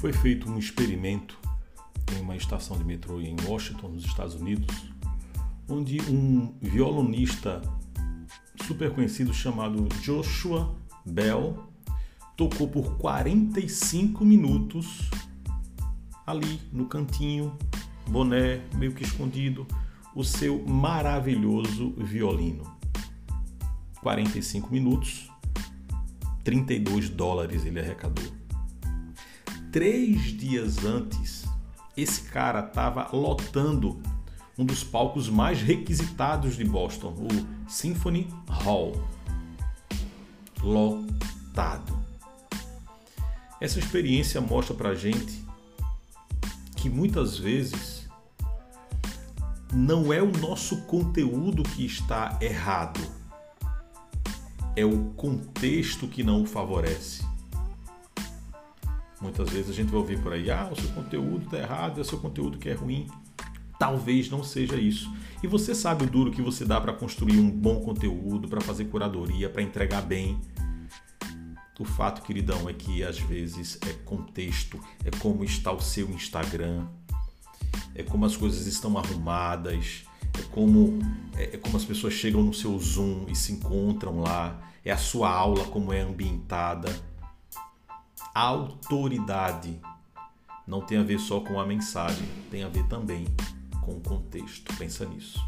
Foi feito um experimento em uma estação de metrô em Washington, nos Estados Unidos, onde um violonista super conhecido chamado Joshua Bell tocou por 45 minutos ali no cantinho, boné meio que escondido, o seu maravilhoso violino. 45 minutos, 32 dólares ele arrecadou. Três dias antes, esse cara estava lotando um dos palcos mais requisitados de Boston, o Symphony Hall. Lotado. Essa experiência mostra pra gente que muitas vezes não é o nosso conteúdo que está errado, é o contexto que não o favorece. Muitas vezes a gente vai ouvir por aí, ah, o seu conteúdo está errado, é o seu conteúdo que é ruim. Talvez não seja isso. E você sabe o duro que você dá para construir um bom conteúdo, para fazer curadoria, para entregar bem. O fato, queridão, é que às vezes é contexto, é como está o seu Instagram, é como as coisas estão arrumadas, é como, é, é como as pessoas chegam no seu Zoom e se encontram lá, é a sua aula como é ambientada. Autoridade não tem a ver só com a mensagem, tem a ver também com o contexto. Pensa nisso.